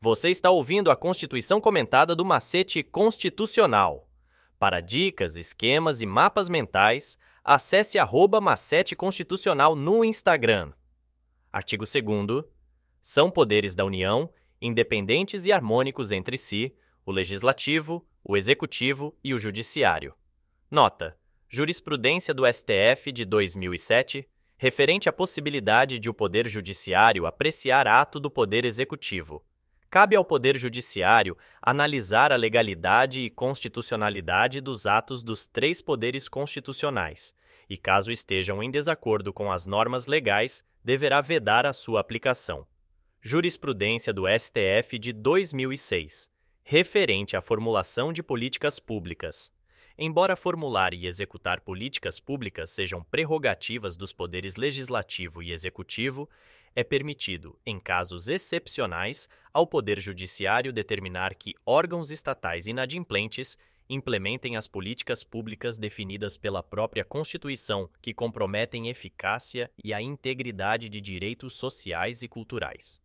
Você está ouvindo a Constituição comentada do Macete Constitucional. Para dicas, esquemas e mapas mentais, acesse arroba Macete Constitucional no Instagram. Artigo 2 São poderes da União, independentes e harmônicos entre si, o Legislativo, o Executivo e o Judiciário. Nota: Jurisprudência do STF de 2007, referente à possibilidade de o Poder Judiciário apreciar ato do Poder Executivo Cabe ao Poder Judiciário analisar a legalidade e constitucionalidade dos atos dos três poderes constitucionais e, caso estejam em desacordo com as normas legais, deverá vedar a sua aplicação. Jurisprudência do STF de 2006, referente à formulação de políticas públicas. Embora formular e executar políticas públicas sejam prerrogativas dos poderes legislativo e executivo, é permitido, em casos excepcionais, ao Poder Judiciário determinar que órgãos estatais inadimplentes implementem as políticas públicas definidas pela própria Constituição que comprometem eficácia e a integridade de direitos sociais e culturais.